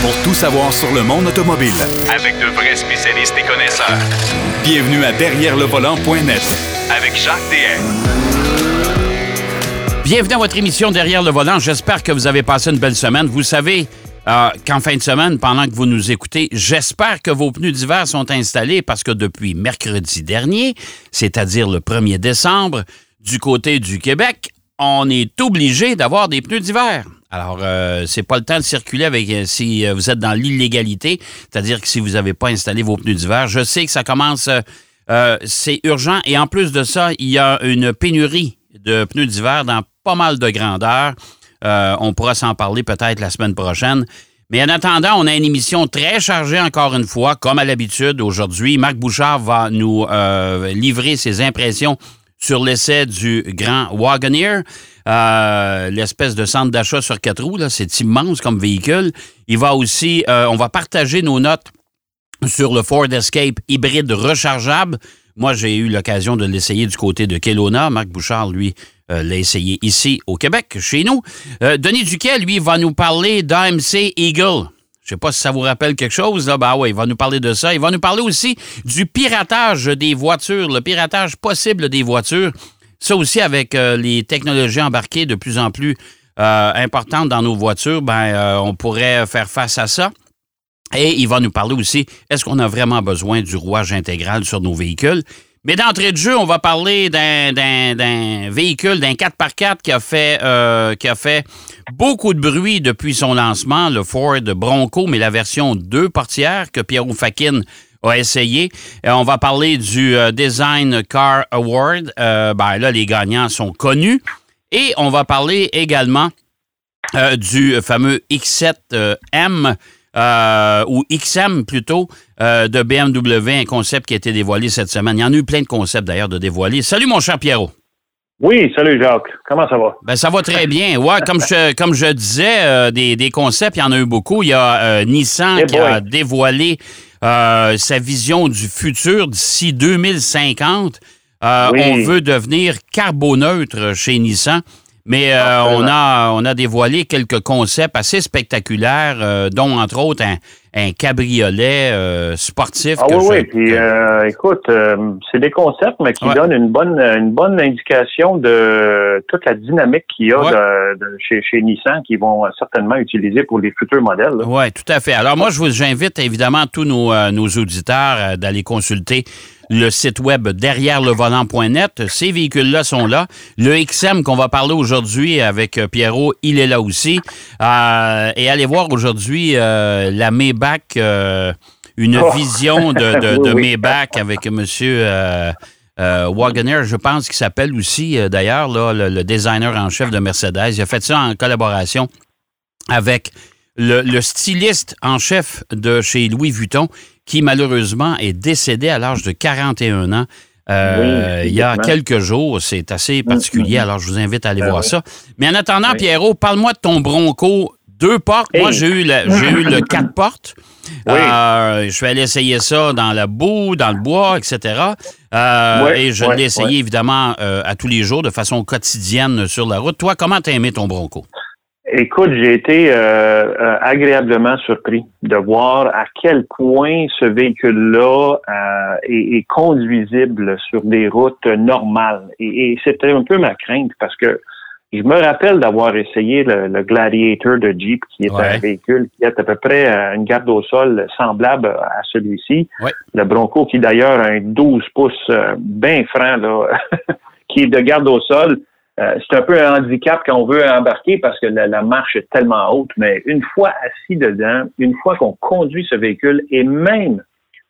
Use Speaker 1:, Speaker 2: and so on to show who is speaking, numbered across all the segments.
Speaker 1: pour tout savoir sur le monde automobile.
Speaker 2: Avec de vrais spécialistes et connaisseurs.
Speaker 1: Bienvenue à Derrière le volant.net
Speaker 2: Avec Jacques DM.
Speaker 3: Bienvenue à votre émission Derrière le volant. J'espère que vous avez passé une belle semaine. Vous savez euh, qu'en fin de semaine, pendant que vous nous écoutez, j'espère que vos pneus d'hiver sont installés parce que depuis mercredi dernier, c'est-à-dire le 1er décembre, du côté du Québec, on est obligé d'avoir des pneus d'hiver. Alors, euh, c'est pas le temps de circuler avec euh, si euh, vous êtes dans l'illégalité, c'est-à-dire que si vous n'avez pas installé vos pneus d'hiver. Je sais que ça commence, euh, c'est urgent. Et en plus de ça, il y a une pénurie de pneus d'hiver dans pas mal de grandeur. Euh, on pourra s'en parler peut-être la semaine prochaine. Mais en attendant, on a une émission très chargée encore une fois, comme à l'habitude aujourd'hui. Marc Bouchard va nous livrer ses impressions sur l'essai du grand Wagoneer, euh, l'espèce de centre d'achat sur quatre roues. C'est immense comme véhicule. Il va aussi, euh, on va partager nos notes sur le Ford Escape hybride rechargeable. Moi, j'ai eu l'occasion de l'essayer du côté de Kelowna. Marc Bouchard, lui, euh, l'a essayé ici au Québec, chez nous. Denis Duquet, lui, va nous parler d'AMC Eagle. Je sais pas si ça vous rappelle quelque chose. Là. Ben oui, il va nous parler de ça. Il va nous parler aussi du piratage des voitures, le piratage possible des voitures. Ça aussi, avec euh, les technologies embarquées de plus en plus euh, importantes dans nos voitures, ben, euh, on pourrait faire face à ça. Et il va nous parler aussi, est-ce qu'on a vraiment besoin du rouage intégral sur nos véhicules? Mais d'entrée de jeu, on va parler d'un- véhicule, d'un 4x4 qui a, fait, euh, qui a fait beaucoup de bruit depuis son lancement, le Ford Bronco, mais la version deux portières que Pierrot Fakin a essayé. Et on va parler du euh, Design Car Award. Euh, ben là, les gagnants sont connus. Et on va parler également euh, du fameux X7M euh, ou XM plutôt euh, de BMW, un concept qui a été dévoilé cette semaine. Il y en a eu plein de concepts d'ailleurs de dévoiler. Salut mon cher Pierrot.
Speaker 4: Oui, salut Jacques. Comment ça va?
Speaker 3: Ben, ça va très bien. Ouais, comme je, comme je disais, euh, des, des concepts, il y en a eu beaucoup. Il y a Nissan qui a dévoilé sa vision du futur d'ici 2050. Euh,
Speaker 4: Oui.
Speaker 3: On veut devenir carboneutre chez Nissan. Mais euh, on, a, on a dévoilé quelques concepts assez spectaculaires, euh, dont entre autres un, un cabriolet euh, sportif.
Speaker 4: Ah
Speaker 3: que
Speaker 4: oui,
Speaker 3: je-
Speaker 4: oui. Puis, euh, écoute, euh, c'est des concepts, mais qui
Speaker 3: Ouais.
Speaker 4: donnent une bonne, une bonne indication de toute la dynamique qu'il y a
Speaker 3: Ouais.
Speaker 4: de, de- chez, chez Nissan qui vont certainement utiliser pour les futurs modèles.
Speaker 3: Oui, tout à fait. Alors moi, je vous j'invite évidemment tous nos, euh, nos auditeurs euh, d'aller consulter le site web derrière le volant.net. Ces véhicules-là sont là. Le XM qu'on va parler aujourd'hui avec euh, Pierrot, il est là aussi. Euh, et allez voir aujourd'hui euh, la Maybach, euh, une
Speaker 4: Oh.
Speaker 3: vision de, de, de
Speaker 4: Oui, oui.
Speaker 3: Maybach avec monsieur euh, euh, Wagoner, je pense qu'il s'appelle aussi euh, d'ailleurs le, le designer en chef de Mercedes. Il a fait ça en collaboration avec le, le styliste en chef de chez Louis Vuitton, qui malheureusement est décédé à l'âge de 41 ans. euh,
Speaker 4: Oui,
Speaker 3: il y a quelques jours, c'est assez particulier, alors je vous invite à aller
Speaker 4: Ben
Speaker 3: voir
Speaker 4: oui.
Speaker 3: ça. Mais en attendant,
Speaker 4: Oui.
Speaker 3: Pierrot, parle-moi de ton Bronco deux portes. Moi, j'ai eu, j'ai eu le quatre portes.
Speaker 4: Oui.
Speaker 3: Euh, je suis allé essayer ça dans la boue, dans le bois, etc. Euh,
Speaker 4: Oui,
Speaker 3: et je
Speaker 4: oui,
Speaker 3: l'ai essayé évidemment euh, à tous les jours, de façon quotidienne sur la route. Toi, comment t'as aimé ton Bronco?
Speaker 4: Écoute, j'ai été agréablement surpris de voir à quel point ce véhicule-là est, est conduisible sur des routes normales. Et, et c'était un peu ma crainte parce que je me rappelle d'avoir essayé le, le Gladiator de Jeep, qui est
Speaker 3: Ouais.
Speaker 4: un véhicule qui est à peu près euh, une garde au sol semblable à celui-ci.
Speaker 3: Ouais.
Speaker 4: Le Bronco, qui d'ailleurs a un 12 pouces euh, bien franc, là, qui est de garde au sol. Euh, c'est un peu un handicap quand on veut embarquer parce que la, la marche est tellement haute, mais une fois assis dedans, une fois qu'on conduit ce véhicule et même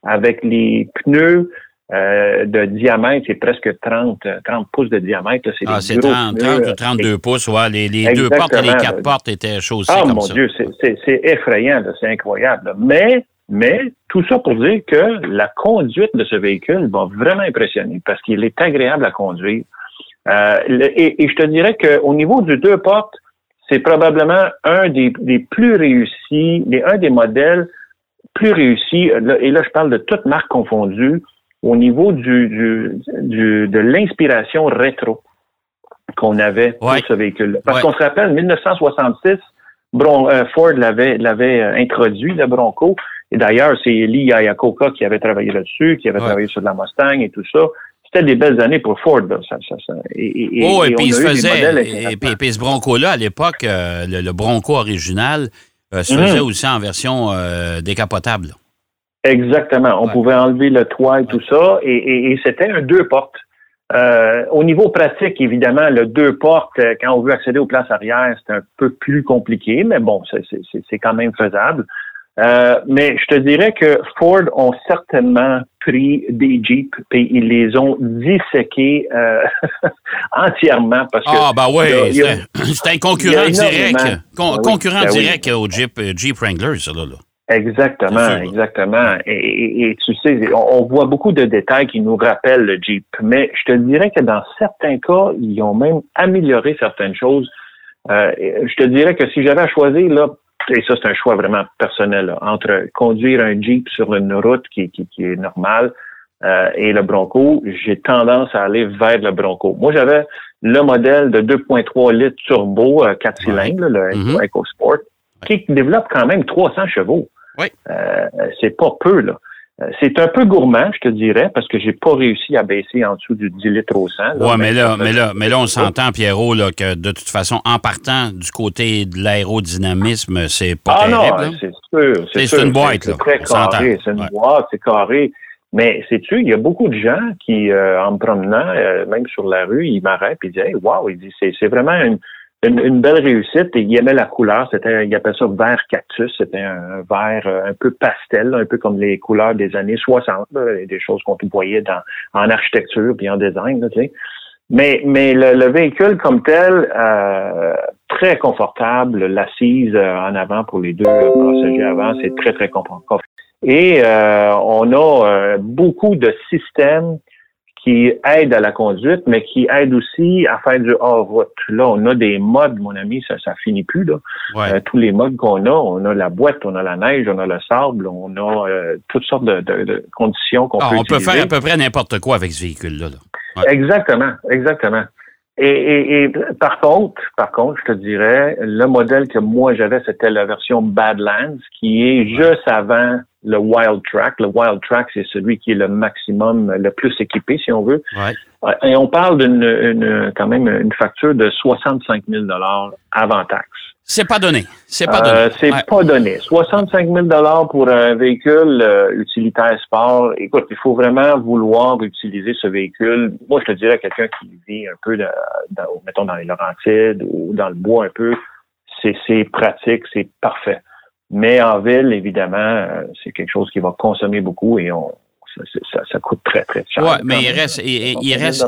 Speaker 4: avec les pneus euh, de diamètre, c'est presque 30, euh, 30 pouces de diamètre. C'est
Speaker 3: Ah, c'est
Speaker 4: gros
Speaker 3: 30,
Speaker 4: pneus,
Speaker 3: 30 ou
Speaker 4: euh,
Speaker 3: 32 pouces. Ouais, les les deux portes et les quatre portes étaient chaussées
Speaker 4: ah
Speaker 3: comme
Speaker 4: mon
Speaker 3: ça.
Speaker 4: Dieu, c'est- effrayant, c'est incroyable. Mais, mais tout ça pour dire que la conduite de ce véhicule va vraiment impressionner parce qu'il est agréable à conduire. Euh, et, et je te dirais qu'au niveau du deux portes, c'est probablement un des, des plus réussis, des, un des modèles plus réussis, et là je parle de toutes marques confondues, au niveau du, du, du- de l'inspiration rétro qu'on avait pour
Speaker 3: Ouais.
Speaker 4: ce véhicule. Parce
Speaker 3: Ouais.
Speaker 4: qu'on se rappelle, 1966, Bron, euh, Ford l'avait l'avait euh, introduit, le Bronco. Et d'ailleurs, c'est Lee Iacocca qui avait travaillé là-dessus, qui avait
Speaker 3: Ouais.
Speaker 4: travaillé sur la Mustang et tout ça. C'était des belles années pour Ford. Là. Ça, ça, ça. Et, et-
Speaker 3: oh, et,
Speaker 4: et
Speaker 3: puis il se faisait. Et, puis, puis ce Bronco-là, à l'époque, euh, le, le Bronco original, euh, se faisait
Speaker 4: Mhm.
Speaker 3: aussi en version décapotable.
Speaker 4: Exactement. On
Speaker 3: Ouais.
Speaker 4: pouvait enlever le toit et tout ça. Et, et- et c'était un deux portes. Euh, au niveau pratique, évidemment, le deux portes, euh, quand on veut accéder aux places arrière, c'est un peu plus compliqué, mais bon, c'est- c'est c'est- c'est quand même faisable. Euh, mais je te dirais que Ford ont certainement pris des Jeeps et ils les ont disséqués euh, entièrement parce que
Speaker 3: Ah, ben
Speaker 4: y a-
Speaker 3: oui, c'était un concurrent direct. Con-
Speaker 4: Ben oui,
Speaker 3: concurrent
Speaker 4: ben oui.
Speaker 3: direct au Jeep, euh, Jeep Wrangler, ça, là. là.
Speaker 4: Exactement, exactement. Et, et- et tu sais, on, on voit beaucoup de détails qui nous rappellent le Jeep. Mais je te dirais que dans certains cas, ils ont même amélioré certaines choses. Euh, je te dirais que si j'avais à choisir, là, et ça c'est un choix vraiment personnel, là, entre conduire un Jeep sur une route qui, qui, qui est normale euh, et le Bronco, j'ai tendance à aller vers le Bronco. Moi, j'avais le modèle de 2.3 litres turbo, 4
Speaker 3: Ouais.
Speaker 4: cylindres, là, le
Speaker 3: Mhm.
Speaker 4: EcoSport, qui développe quand même 300 chevaux.
Speaker 3: Oui.
Speaker 4: Euh, c'est pas peu, là. Euh, C'est un peu gourmand, je te dirais, parce que j'ai pas réussi à baisser en dessous du 10 litres au 100. là.
Speaker 3: Ouais, mais là, mais là, mais là, on s'entend, Pierrot, là, que de toute façon, en partant du côté de l'aérodynamisme, c'est pas
Speaker 4: Ah
Speaker 3: terrible.
Speaker 4: non, c'est sûr.
Speaker 3: C'est- une boîte, là.
Speaker 4: C'est carré. C'est une
Speaker 3: Ouais.
Speaker 4: boîte, c'est carré. Mais sais-tu, il y a beaucoup de gens qui, euh, en me promenant, euh, même sur la rue, ils m'arrêtent et ils disent Hey, wow, c'est vraiment une, une, une belle réussite et ils aimaient la couleur. C'était, ils appellent ça vert cactus. C'était un, vert euh, un peu pastel, un peu comme les couleurs des années 60, là, des choses qu'on voyait dans, en architecture puis en design, tu sais. Mais, mais le, le véhicule comme tel, euh, très confortable, l'assise euh, en avant pour les deux euh, passagers avant, c'est très, très confortable. Et euh, on a euh, beaucoup de systèmes qui aident à la conduite, mais qui aident aussi à faire du hors-route. Là, on a des modes, mon ami, ça ça finit plus. Là.
Speaker 3: Ouais.
Speaker 4: Euh, tous les modes qu'on a, on a la boîte, on a la neige, on a le sable, on a euh, toutes sortes de, de- de conditions qu'on
Speaker 3: Ah,
Speaker 4: peut
Speaker 3: on peut faire à peu près n'importe quoi avec ce véhicule-là. là. Ouais.
Speaker 4: Exactement, exactement. Et, et, et par contre, par contre, je te dirais, le modèle que moi j'avais, c'était la version Badlands, qui est juste avant le Wild Track. Le Wild Track, c'est celui qui est le maximum, le plus équipé, si on veut.
Speaker 3: Ouais.
Speaker 4: Euh, Et on parle d'une, une- quand même, une facture de 65 000 avant taxe.
Speaker 3: C'est pas donné. C'est pas
Speaker 4: Euh,
Speaker 3: donné.
Speaker 4: c'est
Speaker 3: Ouais.
Speaker 4: pas donné. 65 000 pour un véhicule euh, utilitaire sport. Écoute, il faut vraiment vouloir utiliser ce véhicule. Moi, je te dirais quelqu'un qui vit un peu, de, mettons, dans les Laurentides ou dans le bois un peu, c'est, c'est pratique, c'est parfait. Mais en ville, évidemment, euh, c'est quelque chose qui va consommer beaucoup et on, ça, ça- ça, coûte très, très cher.
Speaker 3: Ouais,
Speaker 4: quand
Speaker 3: mais il reste, il, il
Speaker 4: 65 000
Speaker 3: reste,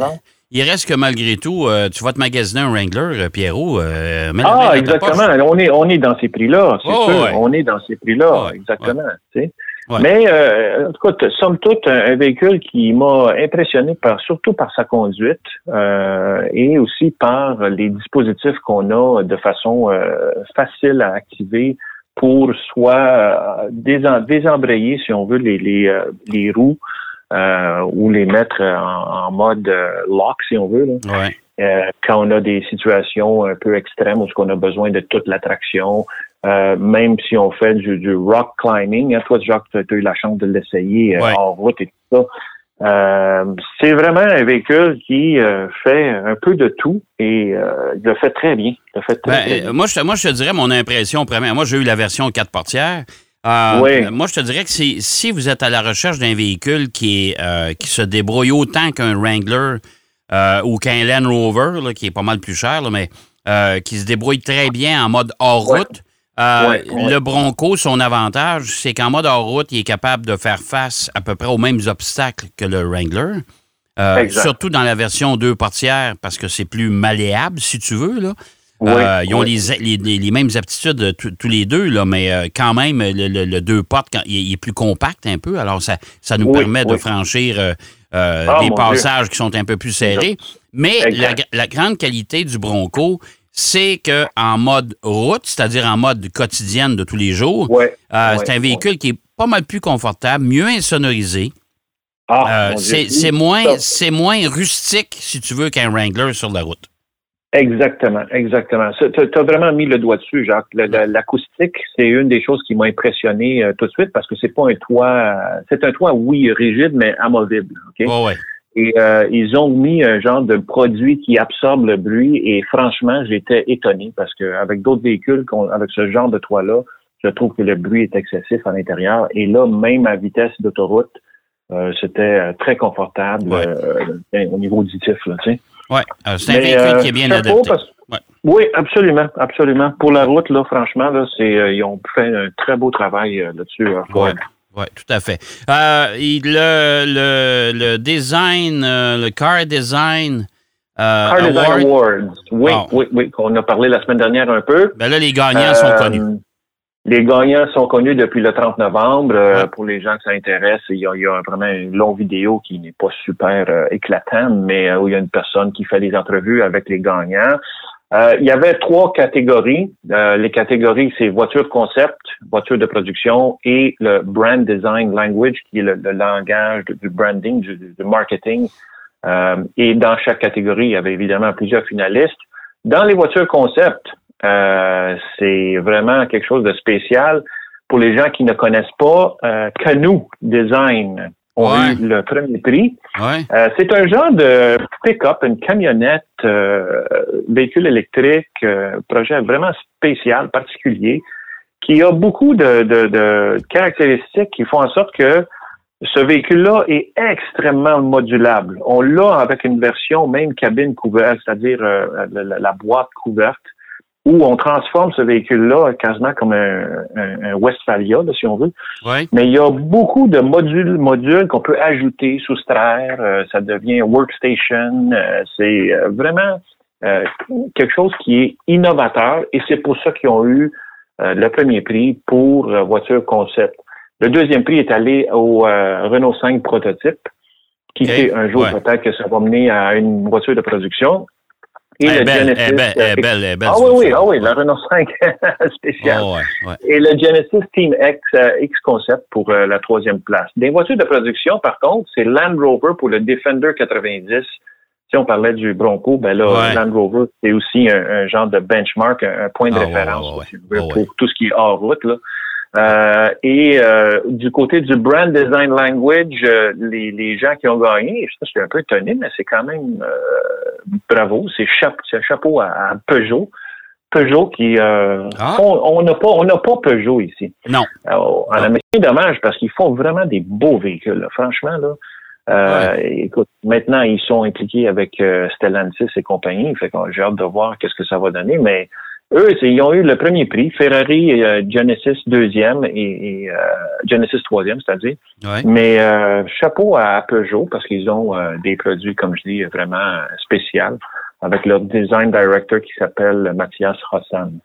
Speaker 3: il reste que malgré tout, euh, tu vas te magasiner un Wrangler, euh, Pierrot. euh,
Speaker 4: Ah, exactement. On est, on est dans ces prix-là, c'est
Speaker 3: Oh,
Speaker 4: sûr.
Speaker 3: ouais.
Speaker 4: On est dans ces prix-là, exactement. tu sais.
Speaker 3: Ouais.
Speaker 4: Mais, euh, cas, somme toute, un, un véhicule qui m'a impressionné par, surtout par sa conduite euh, et aussi par les dispositifs qu'on a de façon euh, facile à activer pour soit euh, désembrayer, si on veut, les, les, euh, les roues euh, ou les mettre en, en mode lock, si on veut. Là.
Speaker 3: Ouais.
Speaker 4: Euh, quand on a des situations un peu extrêmes où on a besoin de toute l'attraction, euh, même si on fait du, du rock climbing, hein, toi Jacques, tu as eu la chance de l'essayer
Speaker 3: Ouais.
Speaker 4: en route et tout ça. Euh, c'est vraiment un véhicule qui euh, fait un peu de tout et euh, il le fait très bien. Le fait très,
Speaker 3: Ben,
Speaker 4: très bien.
Speaker 3: moi, je, te- moi, je te dirais mon impression première. Moi, j'ai eu la version 4 portières. Euh,
Speaker 4: Oui.
Speaker 3: Moi, je te dirais que si, si vous êtes à la recherche d'un véhicule qui, est, euh, qui se débrouille autant qu'un Wrangler euh, ou qu'un Land Rover, là, qui est pas mal plus cher, là, mais euh, qui se débrouille très bien en mode hors-route,
Speaker 4: Ouais.
Speaker 3: Euh,
Speaker 4: Ouais, ouais.
Speaker 3: le Bronco, son avantage, c'est qu'en mode hors-route, il est capable de faire face à peu près aux mêmes obstacles que le Wrangler. Euh, surtout dans la version deux portières, parce que c'est plus malléable, si tu veux. Là.
Speaker 4: Oui,
Speaker 3: Euh, ils ont
Speaker 4: oui.
Speaker 3: les, les- les- les mêmes aptitudes tous les deux, là, mais euh, quand même, le, le- le deux portes, quand, il, est- il est plus compact un peu. Alors, ça, ça nous
Speaker 4: Oui,
Speaker 3: permet de franchir euh,
Speaker 4: Ah,
Speaker 3: des passages qui sont un peu plus serrés. Mais la grande qualité du Bronco, c'est que en mode route, c'est-à-dire en mode quotidienne de tous les jours,
Speaker 4: Ouais,
Speaker 3: euh,
Speaker 4: ouais,
Speaker 3: c'est un
Speaker 4: ouais.
Speaker 3: véhicule qui est pas mal plus confortable, mieux insonorisé.
Speaker 4: Ah,
Speaker 3: Euh, c'est moins, rustique, si tu veux, qu'un Wrangler sur la route.
Speaker 4: Exactement, exactement. Tu as vraiment mis le doigt dessus, Jacques. Le- L'acoustique, c'est une des choses qui m'a impressionné euh, tout de suite parce que c'est pas un toit, c'est un toit, oui, rigide, mais amovible. ok?
Speaker 3: Ouais, ouais.
Speaker 4: Et euh, ils ont mis un genre de produit qui absorbe le bruit et franchement, j'étais étonné parce que avec d'autres véhicules, avec ce genre de toit-là, je trouve que le bruit est excessif à l'intérieur. Et là, même à vitesse d'autoroute, euh, c'était euh, très confortable
Speaker 3: Ouais.
Speaker 4: euh, au niveau auditif. Là, tu sais.
Speaker 3: Ouais. Euh, c'est un véhicule qui est bien adapté.
Speaker 4: parce-
Speaker 3: Ouais.
Speaker 4: Oui, absolument, absolument. Pour la route, là, franchement, là, c'est euh, ils ont fait un très beau travail là-dessus. Ford.
Speaker 3: Ouais. Oui, tout à fait. Euh, le, le, le design, euh, le car design, euh,
Speaker 4: Car Design
Speaker 3: award,
Speaker 4: Awards. Oui, oui, oui, qu'on a parlé la semaine dernière un peu.
Speaker 3: ben là, les gagnants sont connus.
Speaker 4: Les gagnants sont connus depuis le 30 novembre.
Speaker 3: Ouais.
Speaker 4: Pour les gens que ça intéresse, il y a, il y a vraiment une longue vidéo qui n'est pas super éclatante, mais où il y a une personne qui fait des entrevues avec les gagnants. Euh, il y avait trois catégories. Euh, les catégories, c'est voiture concept, voiture de production et le brand design language, qui est le, le langage du branding, du, du marketing. Euh, et dans chaque catégorie, il y avait évidemment plusieurs finalistes. Dans les voitures concept, c'est vraiment quelque chose de spécial. Pour les gens qui ne connaissent pas, Canoe Design ont
Speaker 3: Ouais.
Speaker 4: eu le premier prix.
Speaker 3: Ouais.
Speaker 4: C'est un genre de pick-up, une camionnette, euh, véhicule électrique, euh, projet vraiment spécial, particulier, qui a beaucoup de, de, de caractéristiques qui font en sorte que ce véhicule-là est extrêmement modulable. On l'a avec une version même cabine couverte, c'est-à-dire euh, la, la- la boîte couverte, où on transforme ce véhicule-là quasiment comme un, un- un Westphalia, là, si on veut. Mais il y a beaucoup de modules, modules qu'on peut ajouter, soustraire. euh, ça devient workstation. euh, c'est euh, vraiment euh, quelque chose qui est innovateur et c'est pour ça qu'ils ont eu euh, le premier prix pour euh, voiture concept. Le deuxième prix est allé au euh, Renault 5 prototype, qui
Speaker 3: Ok.
Speaker 4: fait un jour
Speaker 3: Ouais.
Speaker 4: peut-être que ça va mener à une voiture de production. Et
Speaker 3: Elle est
Speaker 4: le
Speaker 3: belle,
Speaker 4: Genesis,
Speaker 3: belle,
Speaker 4: euh,
Speaker 3: belle, belle,
Speaker 4: ah oui, oui, ah oui, la Renault 5 spéciale.
Speaker 3: Oh, ouais, ouais.
Speaker 4: Et le Genesis Team X, euh, X Concept pour euh, la troisième place. Des voitures de production, par contre, c'est Land Rover pour le Defender 90. Si on parlait du Bronco, ben là,
Speaker 3: Ouais.
Speaker 4: Land Rover, c'est aussi un, un genre de benchmark, un, un point de
Speaker 3: Ah,
Speaker 4: référence
Speaker 3: ouais.
Speaker 4: pour tout ce qui est hors route. Là. Euh, et euh, du côté du brand design language, euh, les, les gens qui ont gagné, je suis un peu étonné, mais c'est quand même euh, bravo. C'est chapeau, c'est chapeau à, à Peugeot. Peugeot qui euh,
Speaker 3: Ah.
Speaker 4: font- on n'a pas on n'a pas Peugeot ici.
Speaker 3: Non.
Speaker 4: Alors, c'est dommage parce qu'ils font vraiment des beaux véhicules. là. Franchement, là. Euh, Écoute, maintenant, ils sont impliqués avec euh, Stellantis et compagnie. Fait j'ai hâte de voir qu'est-ce que ça va donner. Mais eux, ils ont eu le premier prix. Ferrari, euh, Genesis deuxième et, et, euh, Genesis troisième, c'est-à-dire.
Speaker 3: Ouais.
Speaker 4: Mais euh, chapeau à Peugeot parce qu'ils ont des produits, comme je dis, vraiment spéciaux avec leur design director qui s'appelle Mathias Hassan.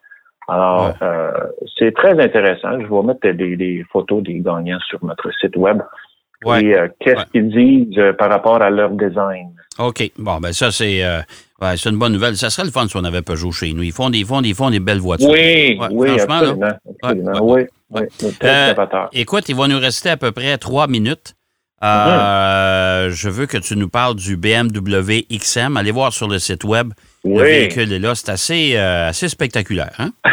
Speaker 4: Alors,
Speaker 3: Ouais.
Speaker 4: euh, c'est très intéressant. Je vais mettre des, des photos des gagnants sur notre site web.
Speaker 3: Ouais.
Speaker 4: Et qu'est-ce qu'ils disent par rapport à leur design?
Speaker 3: OK. Bon, ben ça, c'est ouais, c'est une bonne nouvelle. Ça serait le fun si on avait Peugeot chez nous. Ils font des, ils font des, ils font des belles voitures.
Speaker 4: Oui,
Speaker 3: Ouais,
Speaker 4: oui,
Speaker 3: franchement, là.
Speaker 4: absolument. absolument.
Speaker 3: Ouais,
Speaker 4: oui, oui,
Speaker 3: Euh. Écoute, il va nous rester à peu près trois minutes. Euh, Je veux que tu nous parles du BMW XM. Allez voir sur le site web. Le
Speaker 4: Oui.
Speaker 3: véhicule est là. C'est assez, euh, assez spectaculaire. Hein?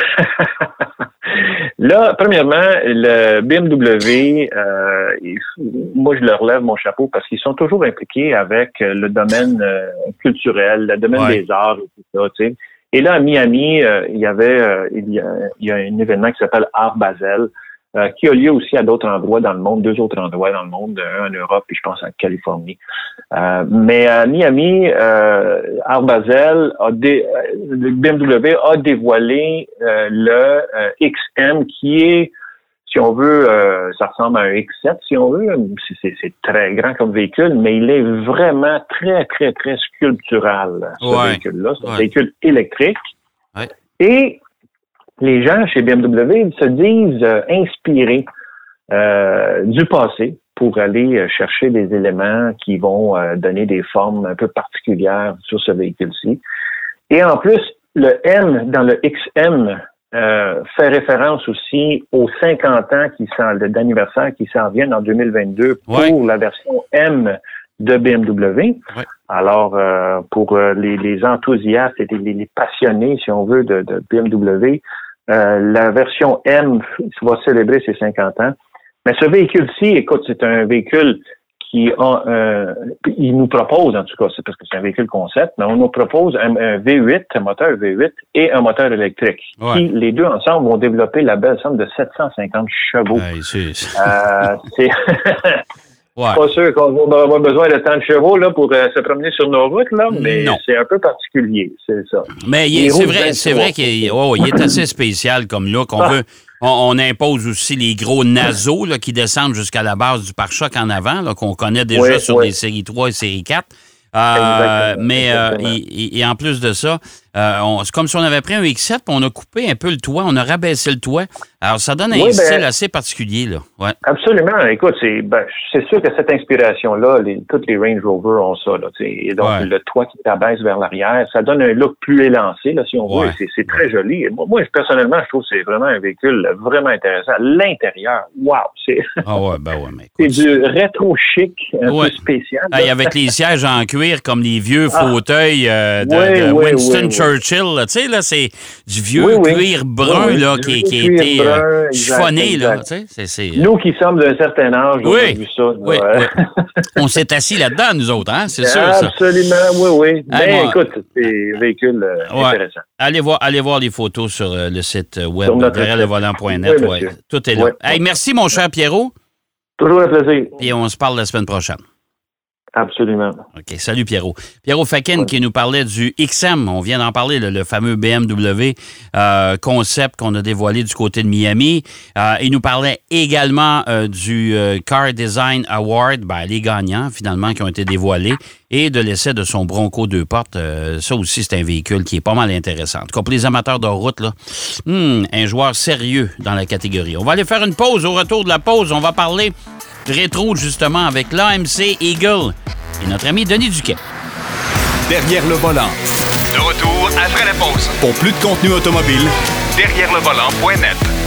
Speaker 4: Là, premièrement, le BMW, euh, il- moi, je leur lève mon chapeau parce qu'ils sont toujours impliqués avec euh, le domaine euh, culturel, le domaine
Speaker 3: Ouais.
Speaker 4: des arts et tout ça, tu sais. Et là, à Miami, euh, il y avait, il, y a, il y a un événement qui s'appelle Art Basel, euh, qui a lieu aussi à d'autres endroits dans le monde, deux autres endroits dans le monde, un en Europe et je pense en Californie. Euh, mais à Miami, euh, Art Basel, a dé- euh, le BMW a dévoilé euh, le euh, XM qui est, si on veut, euh, ça ressemble à un X7, si on veut. C'est- très grand comme véhicule, mais il est vraiment très, très, très sculptural, ce
Speaker 3: Ouais.
Speaker 4: véhicule-là. C'est un
Speaker 3: Ouais.
Speaker 4: véhicule électrique.
Speaker 3: Ouais.
Speaker 4: Et les gens chez BMW se disent euh, inspirés euh, du passé pour aller euh, chercher des éléments qui vont euh, donner des formes un peu particulières sur ce véhicule-ci. Et en plus, le M dans le XM euh, fait référence aussi aux 50 ans qui d'anniversaire qui s'en viennent en 2022 pour
Speaker 3: Ouais.
Speaker 4: la version M de BMW.
Speaker 3: Ouais.
Speaker 4: Alors, euh, pour les, les, enthousiastes et les, les, passionnés, si on veut, de, de BMW, euh, la version M va célébrer ses 50 ans. Mais ce véhicule-ci, écoute, c'est un véhicule qui a, euh, il nous propose, en tout cas, c'est parce que c'est un véhicule concept, mais on nous propose un, V8, un moteur V8 et un moteur électrique. Qui, les deux ensemble vont développer la belle somme de 750 chevaux. euh, c'est Ouais. Pas sûr qu'on va avoir besoin de tant de chevaux là, pour euh, se promener sur nos routes, là, mais c'est un peu particulier, c'est ça.
Speaker 3: Mais c'est vrai, c'est vrai qu'il oh, est assez spécial comme look. On ah. veut. On, impose aussi les gros naseaux là, qui descendent jusqu'à la base du pare-choc en avant, qu'on connaît déjà sur les séries 3 et série 4. Euh, mais euh, et, en plus de ça, euh, c'est comme si on avait pris un X7 on a coupé un peu le toit, on a rabaissé le toit. Alors, ça donne un ben, style assez particulier. Là. Ouais.
Speaker 4: Absolument. Écoute, c'est ben, sûr que cette inspiration-là, toutes les Range Rover ont ça. Là, et donc, le toit qui t'abaisse vers l'arrière, ça donne un look plus élancé, là, si on veut. C'est très joli. Moi, personnellement, je trouve que c'est vraiment un véhicule vraiment intéressant. L'intérieur, wow! C'est
Speaker 3: ah ouais, ben ouais,
Speaker 4: c'est du rétro chic, un peu spécial.
Speaker 3: avec les sièges en cuir comme les vieux ah. fauteuils euh, de, Winston Churchill. Tu sais, là, c'est du vieux cuir brun là, qui, qui a été euh, chiffonné. Là, tu sais,
Speaker 4: Nous qui sommes d'un certain âge, on a vu ça.
Speaker 3: Oui, on s'est assis là-dedans, nous autres, hein? c'est sûr.
Speaker 4: Absolument, oui, oui. Mais écoute, c'est un véhicule euh, intéressant.
Speaker 3: Allez voir, allez voir les photos sur le site web derrière le volant.net. Tout est là. Hey, merci, mon cher Pierrot.
Speaker 4: Toujours un plaisir.
Speaker 3: Et on se parle la semaine prochaine.
Speaker 4: Absolument.
Speaker 3: OK. Salut, Pierrot. Pierrot Fakin qui nous parlait du XM. On vient d'en parler, le, fameux BMW euh, concept qu'on a dévoilé du côté de Miami. Euh, il nous parlait également euh, du Car Design Award, ben, les gagnants, finalement, qui ont été dévoilés, et de l'essai de son Bronco deux portes. ça aussi, c'est un véhicule qui est pas mal intéressant. En tout cas, pour les amateurs de route, là, hmm, un joueur sérieux dans la catégorie. On va aller faire une pause. Au retour de la pause, on va parler rétro justement avec l'AMC Eagle et notre ami Denis Duquet.
Speaker 1: Derrière le volant.
Speaker 2: De retour après la pause.
Speaker 1: Pour plus de contenu automobile,
Speaker 2: derrière le volant.net.